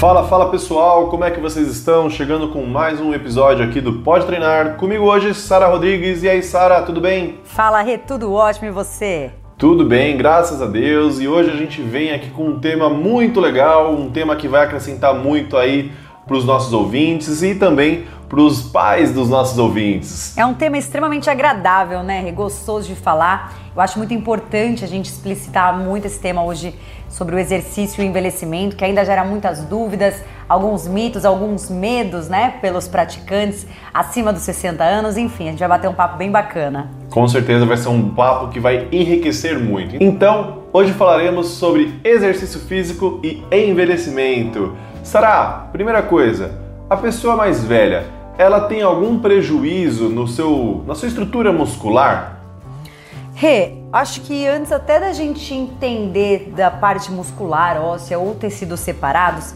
Fala, fala pessoal, como é que vocês estão? Chegando com mais um episódio aqui do Pode Treinar. Comigo hoje, Sara Rodrigues. E aí, Sara, tudo bem? Fala, Rê, tudo ótimo e você? Tudo bem, graças a Deus. E hoje a gente vem aqui com um tema muito legal, um tema que vai acrescentar muito aí para os nossos ouvintes e também para os pais dos nossos ouvintes. É um tema extremamente agradável, né? Gostoso de falar. Eu acho muito importante a gente explicitar muito esse tema hoje sobre o exercício e o envelhecimento, que ainda gera muitas dúvidas, alguns mitos, alguns medos, né, pelos praticantes acima dos 60 anos. Enfim, a gente vai bater um papo bem bacana. Com certeza vai ser um papo que vai enriquecer muito. Então, hoje falaremos sobre exercício físico e envelhecimento. Sara, primeira coisa, a pessoa mais velha ela tem algum prejuízo no seu, na sua estrutura muscular? Rê, acho que antes até da gente entender da parte muscular, óssea ou tecidos separados,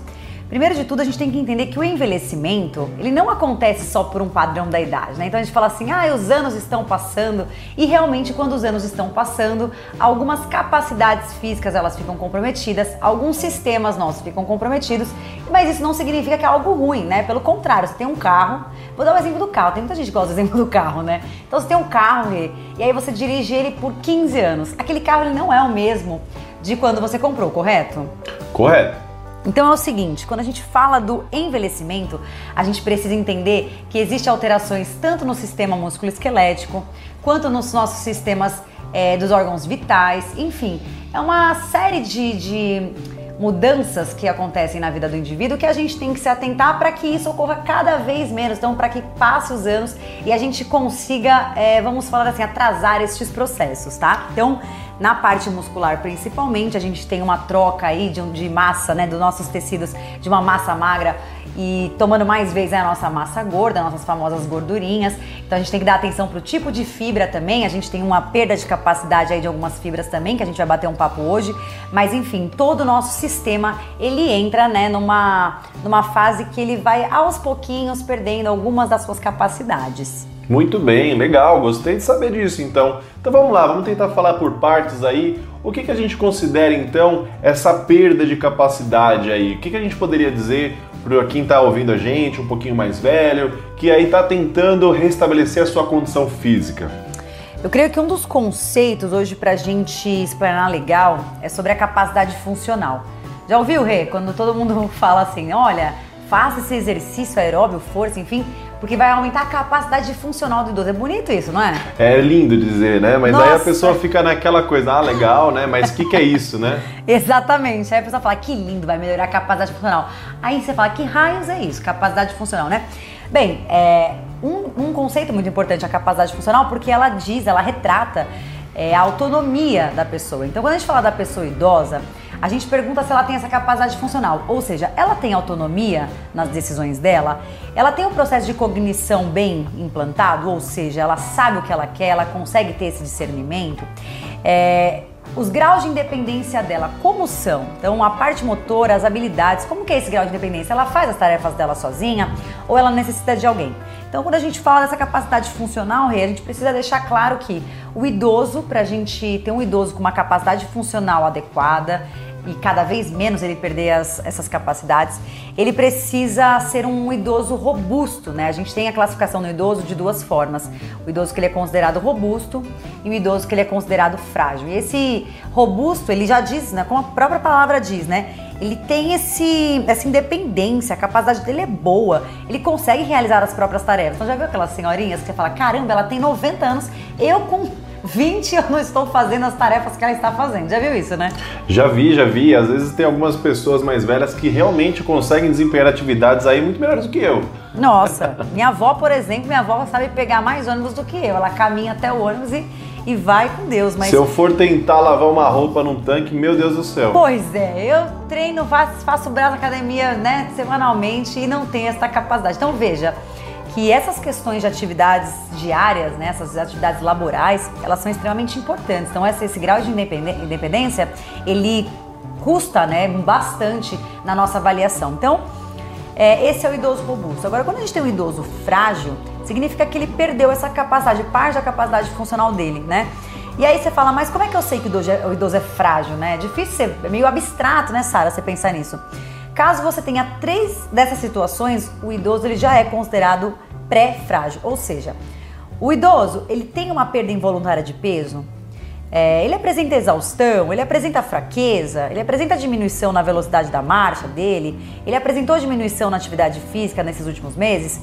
Primeiro de tudo, a gente tem que entender que o envelhecimento, ele não acontece só por um padrão da idade, né? Então a gente fala assim, ah, os anos estão passando, e realmente quando os anos estão passando, algumas capacidades físicas elas ficam comprometidas, alguns sistemas nossos ficam comprometidos, mas isso não significa que é algo ruim, né? Pelo contrário, você tem um carro, vou dar o um exemplo do carro, tem muita gente que gosta do exemplo do carro, né? Então você tem um carro e aí você dirige ele por 15 anos. Aquele carro ele não é o mesmo de quando você comprou, correto? Correto. Então é o seguinte, quando a gente fala do envelhecimento, a gente precisa entender que existem alterações tanto no sistema musculoesquelético quanto nos nossos sistemas é, dos órgãos vitais, enfim, é uma série de, de mudanças que acontecem na vida do indivíduo que a gente tem que se atentar para que isso ocorra cada vez menos, então para que passe os anos e a gente consiga, é, vamos falar assim, atrasar estes processos, tá? Então na parte muscular, principalmente, a gente tem uma troca aí de, de massa, né, dos nossos tecidos, de uma massa magra e tomando mais vezes a nossa massa gorda, nossas famosas gordurinhas. Então a gente tem que dar atenção para o tipo de fibra também. A gente tem uma perda de capacidade aí de algumas fibras também, que a gente vai bater um papo hoje. Mas enfim, todo o nosso sistema ele entra né, numa, numa fase que ele vai aos pouquinhos perdendo algumas das suas capacidades. Muito bem, legal, gostei de saber disso então. Então vamos lá, vamos tentar falar por partes aí. O que, que a gente considera então essa perda de capacidade aí? O que, que a gente poderia dizer para quem está ouvindo a gente, um pouquinho mais velho, que aí está tentando restabelecer a sua condição física? Eu creio que um dos conceitos hoje para a gente explanar legal é sobre a capacidade funcional. Já ouviu, Rê? Quando todo mundo fala assim, olha, faça esse exercício aeróbio, força, enfim, porque vai aumentar a capacidade funcional do idoso. É bonito isso, não é? É lindo dizer, né? Mas Nossa. aí a pessoa fica naquela coisa, ah, legal, né? Mas o que, que é isso, né? Exatamente. Aí a pessoa fala, que lindo, vai melhorar a capacidade funcional. Aí você fala, que raios é isso? Capacidade funcional, né? Bem, é, um, um conceito muito importante é a capacidade funcional, porque ela diz, ela retrata é, a autonomia da pessoa. Então, quando a gente fala da pessoa idosa, a gente pergunta se ela tem essa capacidade funcional, ou seja, ela tem autonomia nas decisões dela, ela tem um processo de cognição bem implantado, ou seja, ela sabe o que ela quer, ela consegue ter esse discernimento. É, os graus de independência dela, como são? Então, a parte motora, as habilidades, como que é esse grau de independência? Ela faz as tarefas dela sozinha ou ela necessita de alguém? Então, quando a gente fala dessa capacidade funcional, a gente precisa deixar claro que o idoso, para a gente ter um idoso com uma capacidade funcional adequada, e cada vez menos ele perder as, essas capacidades, ele precisa ser um idoso robusto, né? A gente tem a classificação do idoso de duas formas: o idoso que ele é considerado robusto e o idoso que ele é considerado frágil. E esse robusto, ele já diz, né? Como a própria palavra diz, né? Ele tem esse, essa independência, a capacidade dele é boa, ele consegue realizar as próprias tarefas. Então já viu aquelas senhorinhas que você fala, caramba, ela tem 90 anos, eu com 20 eu não estou fazendo as tarefas que ela está fazendo. Já viu isso, né? Já vi, já vi. Às vezes tem algumas pessoas mais velhas que realmente conseguem desempenhar atividades aí muito melhores do que eu. Nossa, minha avó, por exemplo, minha avó sabe pegar mais ônibus do que eu. Ela caminha até o ônibus e, e vai com Deus. Mas... Se eu for tentar lavar uma roupa num tanque, meu Deus do céu. Pois é, eu treino, faço, faço braço na academia, né, semanalmente e não tenho essa capacidade. Então veja, que essas questões de atividades diárias, né, essas atividades laborais, elas são extremamente importantes. Então, esse, grau de independência, ele custa né, bastante na nossa avaliação. Então, é, esse é o idoso robusto. Agora, quando a gente tem um idoso frágil, significa que ele perdeu essa capacidade, parte da capacidade funcional dele, né? E aí você fala, mas como é que eu sei que o idoso é, o idoso é frágil, né? É difícil ser, é meio abstrato, né, Sara, você pensar nisso. Caso você tenha três dessas situações, o idoso ele já é considerado pré-frágil, ou seja, o idoso ele tem uma perda involuntária de peso, é, ele apresenta exaustão, ele apresenta fraqueza, ele apresenta diminuição na velocidade da marcha dele, ele apresentou diminuição na atividade física nesses últimos meses.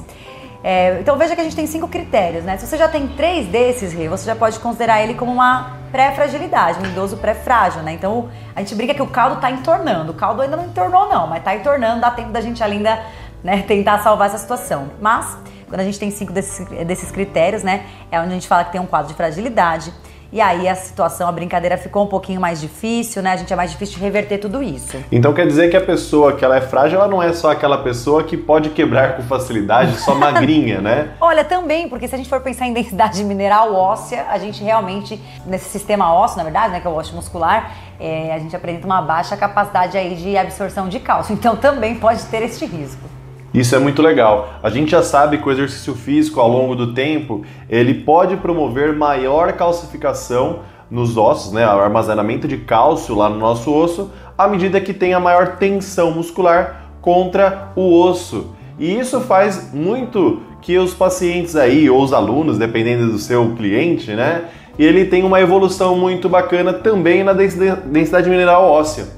É, então veja que a gente tem cinco critérios, né? Se você já tem três desses, você já pode considerar ele como uma pré-fragilidade, um idoso pré-frágil, né? Então a gente brinca que o caldo está entornando. O caldo ainda não entornou, não, mas está entornando, dá tempo da gente ainda né, tentar salvar essa situação. Mas quando a gente tem cinco desses, desses critérios, né? É onde a gente fala que tem um quadro de fragilidade. E aí a situação, a brincadeira ficou um pouquinho mais difícil, né? A gente é mais difícil de reverter tudo isso. Então quer dizer que a pessoa que ela é frágil, ela não é só aquela pessoa que pode quebrar com facilidade, só magrinha, né? Olha, também, porque se a gente for pensar em densidade mineral óssea, a gente realmente, nesse sistema ósseo, na verdade, né, que é o ósseo muscular, é, a gente apresenta uma baixa capacidade aí de absorção de cálcio. Então também pode ter este risco. Isso é muito legal. A gente já sabe que o exercício físico ao longo do tempo, ele pode promover maior calcificação nos ossos, né, o armazenamento de cálcio lá no nosso osso, à medida que tem a maior tensão muscular contra o osso. E isso faz muito que os pacientes aí, ou os alunos, dependendo do seu cliente, né, ele tem uma evolução muito bacana também na densidade mineral óssea.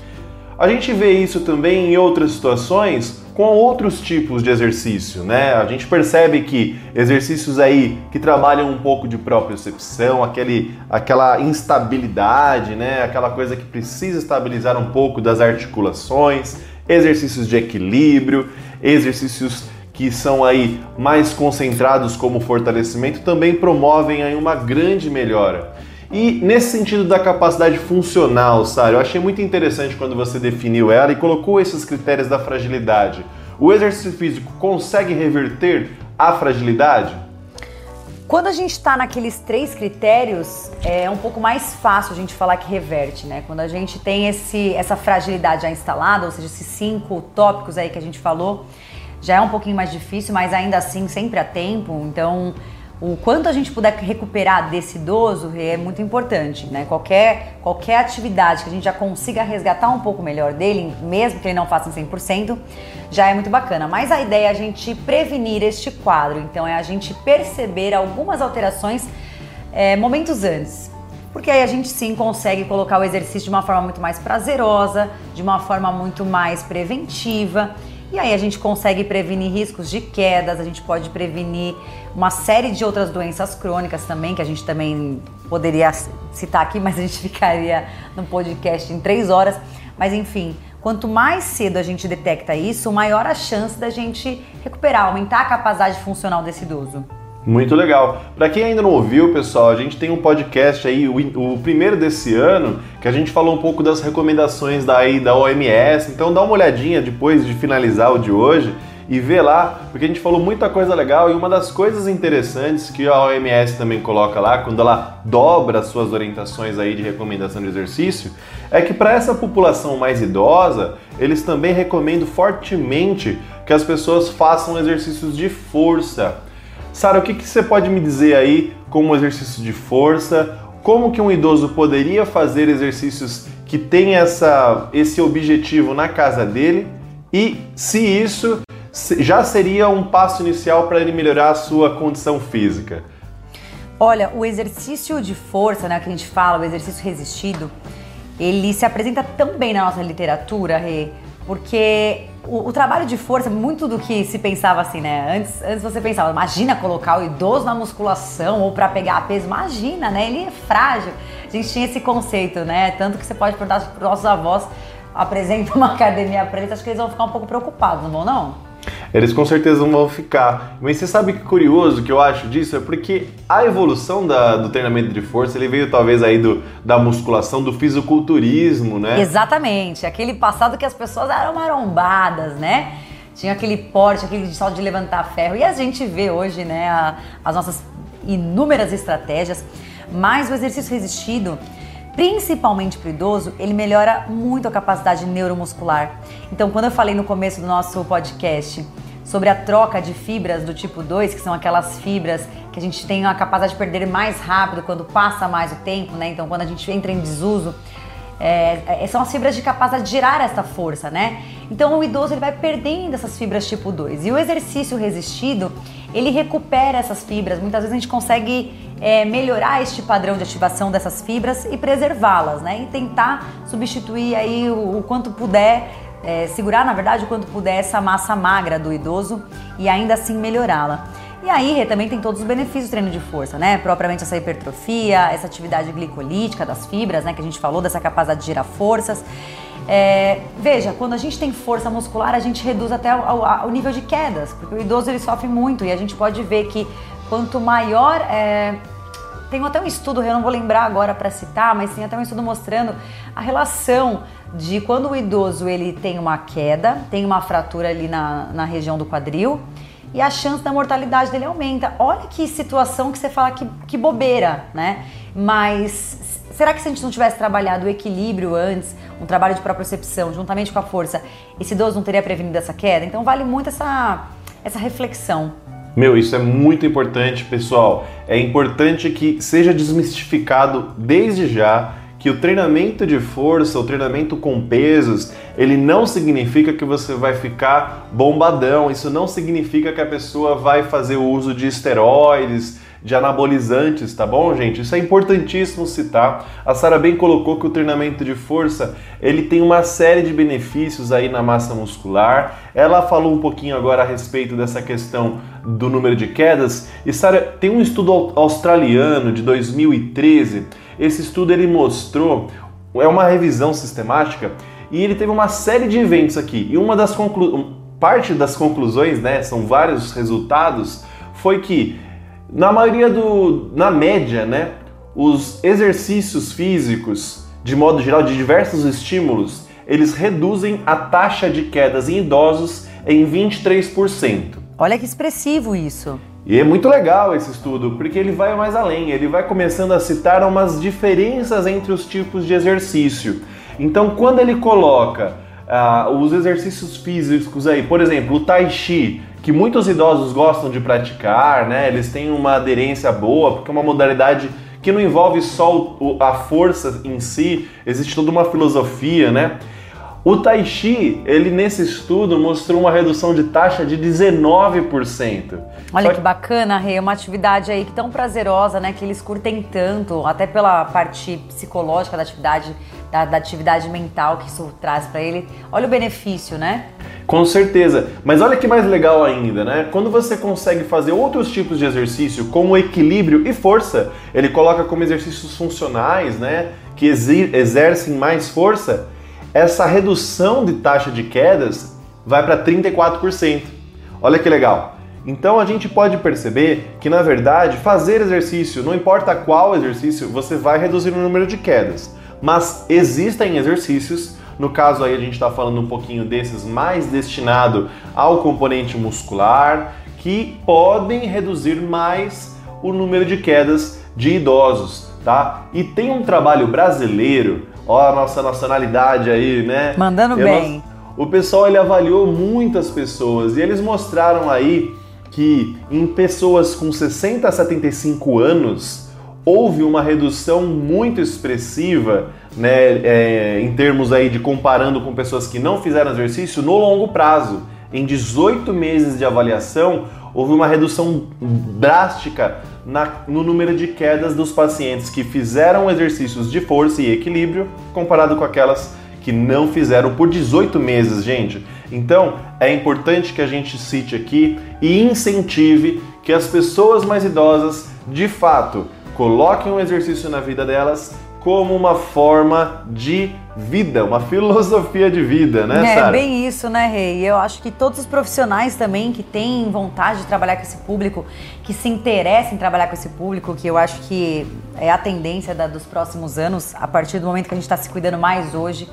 A gente vê isso também em outras situações com outros tipos de exercício, né? A gente percebe que exercícios aí que trabalham um pouco de propriocepção, aquele, aquela instabilidade, né? Aquela coisa que precisa estabilizar um pouco das articulações, exercícios de equilíbrio, exercícios que são aí mais concentrados como fortalecimento também promovem aí uma grande melhora. E nesse sentido da capacidade funcional, Sara, eu achei muito interessante quando você definiu ela e colocou esses critérios da fragilidade. O exercício físico consegue reverter a fragilidade? Quando a gente está naqueles três critérios, é um pouco mais fácil a gente falar que reverte, né? Quando a gente tem esse, essa fragilidade já instalada, ou seja, esses cinco tópicos aí que a gente falou, já é um pouquinho mais difícil, mas ainda assim sempre há tempo. Então, o quanto a gente puder recuperar desse idoso é muito importante, né? Qualquer, qualquer atividade que a gente já consiga resgatar um pouco melhor dele, mesmo que ele não faça em 100%, já é muito bacana. Mas a ideia é a gente prevenir este quadro, então é a gente perceber algumas alterações é, momentos antes. Porque aí a gente sim consegue colocar o exercício de uma forma muito mais prazerosa, de uma forma muito mais preventiva e aí a gente consegue prevenir riscos de quedas, a gente pode prevenir uma série de outras doenças crônicas também, que a gente também poderia citar aqui, mas a gente ficaria no podcast em três horas. Mas enfim, quanto mais cedo a gente detecta isso, maior a chance da gente recuperar, aumentar a capacidade funcional desse idoso. Muito legal. Para quem ainda não ouviu, pessoal, a gente tem um podcast aí, o, o, primeiro desse ano, que a gente falou um pouco das recomendações da, aí, da OMS. Então dá uma olhadinha depois de finalizar o de hoje e vê lá, porque a gente falou muita coisa legal e uma das coisas interessantes que a OMS também coloca lá, quando ela dobra as suas orientações aí de recomendação de exercício, é que para essa população mais idosa, eles também recomendam fortemente que as pessoas façam exercícios de força Sara, o que, que você pode me dizer aí como exercício de força? Como que um idoso poderia fazer exercícios que têm essa, esse objetivo na casa dele? E se isso já seria um passo inicial para ele melhorar a sua condição física? Olha, o exercício de força, né, que a gente fala, o exercício resistido, ele se apresenta tão bem na nossa literatura, Rê, porque o, o, trabalho de força, muito do que se pensava assim, né? Antes, antes você pensava, imagina colocar o idoso na musculação ou para pegar peso, imagina, né? Ele é frágil. A gente tinha esse conceito, né? Tanto que você pode perguntar para os nossos avós, apresenta uma academia eles, acho que eles vão ficar um pouco preocupados, não vão não? Eles com certeza não vão ficar. Mas você sabe que curioso que eu acho disso? É porque a evolução da, do treinamento de força, ele veio talvez aí do, da musculação, do fisiculturismo, né? Exatamente, aquele passado que as pessoas eram marombadas, né? Tinha aquele porte, aquele só de levantar ferro. E a gente vê hoje, né, a, as nossas inúmeras estratégias, mas o exercício resistido principalmente para o idoso, ele melhora muito a capacidade neuromuscular. Então, quando eu falei no começo do nosso podcast sobre a troca de fibras do tipo 2, que são aquelas fibras que a gente tem a capacidade de perder mais rápido quando passa mais o tempo, né? Então, quando a gente entra em desuso, é, é, são as fibras de capacidade de gerar esta força, né? Então o idoso ele vai perdendo essas fibras tipo 2. E o exercício resistido, ele recupera essas fibras. Muitas vezes a gente consegue é, melhorar este padrão de ativação dessas fibras e preservá-las, né? E tentar substituir aí o, o quanto puder, é, segurar na verdade o quanto puder essa massa magra do idoso e ainda assim melhorá-la. E aí também tem todos os benefícios do treino de força, né? Propriamente essa hipertrofia, essa atividade glicolítica das fibras, né? Que a gente falou, dessa capacidade de gerar forças. É, veja, quando a gente tem força muscular, a gente reduz até o, o, nível de quedas, porque o idoso ele sofre muito e a gente pode ver que quanto maior. É, tem até um estudo, eu não vou lembrar agora para citar, mas tem até um estudo mostrando a relação de quando o idoso ele tem uma queda, tem uma fratura ali na, na região do quadril e a chance da mortalidade dele aumenta. Olha que situação que você fala que, que bobeira, né? Mas será que se a gente não tivesse trabalhado o equilíbrio antes, um trabalho de propriocepção, juntamente com a força, esse idoso não teria prevenido essa queda? Então vale muito essa, essa reflexão. Meu, isso é muito importante, pessoal. É importante que seja desmistificado desde já que o treinamento de força, o treinamento com pesos, ele não significa que você vai ficar bombadão, isso não significa que a pessoa vai fazer o uso de esteroides, de anabolizantes, tá bom, gente? Isso é importantíssimo citar. A Sara bem colocou que o treinamento de força, ele tem uma série de benefícios aí na massa muscular. Ela falou um pouquinho agora a respeito dessa questão do número de quedas. E Sara, tem um estudo australiano de 2013 esse estudo ele mostrou, é uma revisão sistemática e ele teve uma série de eventos aqui. E uma das conclu... parte das conclusões, né, são vários resultados, foi que na maioria do na média, né, os exercícios físicos, de modo geral, de diversos estímulos, eles reduzem a taxa de quedas em idosos em 23%. Olha que expressivo isso. E é muito legal esse estudo, porque ele vai mais além, ele vai começando a citar umas diferenças entre os tipos de exercício. Então, quando ele coloca uh, os exercícios físicos aí, por exemplo, o Tai Chi, que muitos idosos gostam de praticar, né? Eles têm uma aderência boa, porque é uma modalidade que não envolve só a força em si, existe toda uma filosofia, né? O Tai Chi, ele nesse estudo mostrou uma redução de taxa de 19%. Olha que... que bacana, Rei, é uma atividade aí tão prazerosa, né, que eles curtem tanto, até pela parte psicológica da atividade, da, da atividade mental que isso traz para ele. Olha o benefício, né? Com certeza. Mas olha que mais legal ainda, né? Quando você consegue fazer outros tipos de exercício como equilíbrio e força, ele coloca como exercícios funcionais, né, que exercem mais força, essa redução de taxa de quedas vai para 34%. Olha que legal. Então a gente pode perceber que na verdade fazer exercício, não importa qual exercício, você vai reduzir o número de quedas. Mas existem exercícios, no caso aí a gente está falando um pouquinho desses mais destinado ao componente muscular, que podem reduzir mais o número de quedas de idosos, tá? E tem um trabalho brasileiro Ó a nossa nacionalidade aí, né? Mandando bem. o pessoal ele avaliou muitas pessoas e eles mostraram aí que em pessoas com 60 a 75 anos houve uma redução muito expressiva, né, é, em termos aí de comparando com pessoas que não fizeram exercício no longo prazo. Em 18 meses de avaliação, houve uma redução drástica na, no número de quedas dos pacientes que fizeram exercícios de força e equilíbrio comparado com aquelas que não fizeram por 18 meses, gente. Então, é importante que a gente cite aqui e incentive que as pessoas mais idosas, de fato, coloquem o um exercício na vida delas como uma forma de vida, uma filosofia de vida, né, é, Sarah? É bem isso, né, Rei? Eu acho que todos os profissionais também que têm vontade de trabalhar com esse público, que se interessam em trabalhar com esse público, que eu acho que é a tendência da, dos próximos anos, a partir do momento que a gente está se cuidando mais hoje.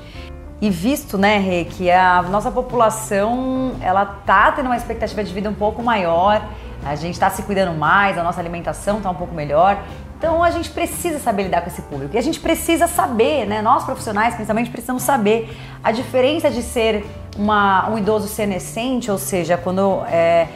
E visto, né, Rê, que a nossa população, ela tá tendo uma expectativa de vida um pouco maior, a gente está se cuidando mais, a nossa alimentação está um pouco melhor. Então a gente precisa saber lidar com esse público. E a gente precisa saber, né? Nós profissionais, principalmente, precisamos saber a diferença de ser uma, um idoso senescente, ou seja, quando é,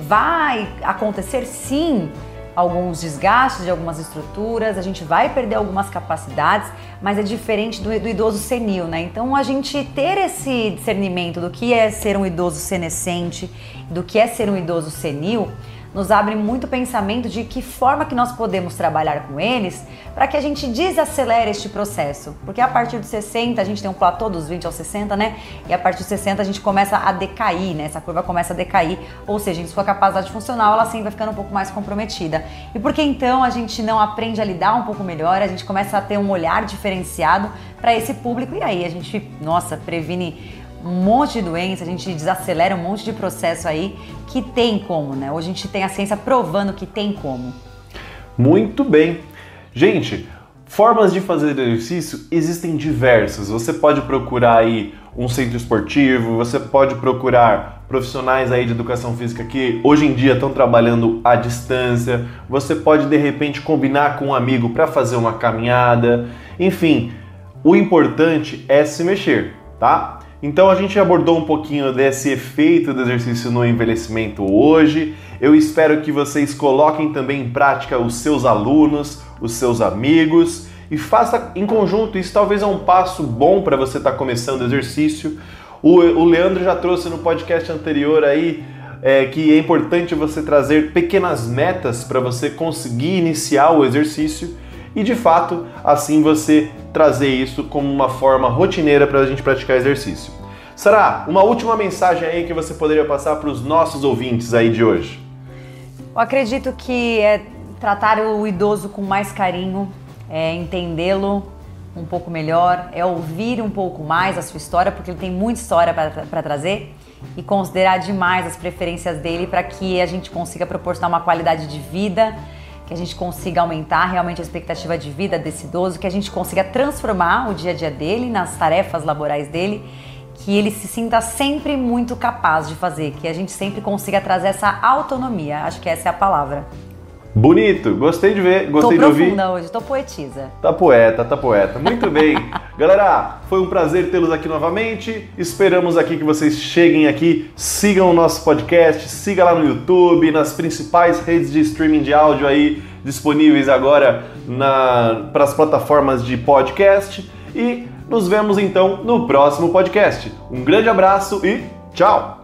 vai acontecer sim alguns desgastes de algumas estruturas, a gente vai perder algumas capacidades, mas é diferente do, do, idoso senil, né? Então a gente ter esse discernimento do que é ser um idoso senescente, do que é ser um idoso senil, nos abre muito pensamento de que forma que nós podemos trabalhar com eles para que a gente desacelere este processo. Porque a partir dos 60 a gente tem um platô dos 20 aos 60, né? E a partir dos 60 a gente começa a decair, né? Essa curva começa a decair, ou seja, em sua capacidade funcional ela sempre vai ficando um pouco mais comprometida. E por que então a gente não aprende a lidar um pouco melhor, a gente começa a ter um olhar diferenciado para esse público e aí a gente, nossa, previne um monte de doença, a gente desacelera um monte de processo aí que tem como, né? Hoje a gente tem a ciência provando que tem como. Muito bem. Gente, formas de fazer exercício existem diversas. Você pode procurar aí um centro esportivo, você pode procurar profissionais aí de educação física que hoje em dia estão trabalhando à distância. Você pode de repente combinar com um amigo para fazer uma caminhada. Enfim, o importante é se mexer, tá? Então a gente abordou um pouquinho desse efeito do exercício no envelhecimento hoje. Eu espero que vocês coloquem também em prática os seus alunos, os seus amigos e faça em conjunto. Isso talvez é um passo bom para você estar tá começando o exercício. O, o, Leandro já trouxe no podcast anterior aí é, que é importante você trazer pequenas metas para você conseguir iniciar o exercício e de fato assim você trazer isso como uma forma rotineira para a gente praticar exercício. Sara, uma última mensagem aí que você poderia passar para os nossos ouvintes aí de hoje. Eu acredito que é tratar o idoso com mais carinho, é entendê-lo um pouco melhor, é ouvir um pouco mais a sua história, porque ele tem muita história para trazer, e considerar demais as preferências dele para que a gente consiga proporcionar uma qualidade de vida que a gente consiga aumentar realmente a expectativa de vida desse idoso, que a gente consiga transformar o dia a dia dele nas tarefas laborais dele, que ele se sinta sempre muito capaz de fazer, que a gente sempre consiga trazer essa autonomia. Acho que essa é a palavra. Bonito, gostei de ver, gostei tô de ouvir. Tô hoje, tô poetisa. Tá poeta, tá poeta. Muito bem. Galera, foi um prazer tê-los aqui novamente. Esperamos aqui que vocês cheguem aqui, sigam o nosso podcast, siga lá no YouTube, nas principais redes de streaming de áudio aí disponíveis agora para as plataformas de podcast e nos vemos então no próximo podcast. Um grande abraço e tchau!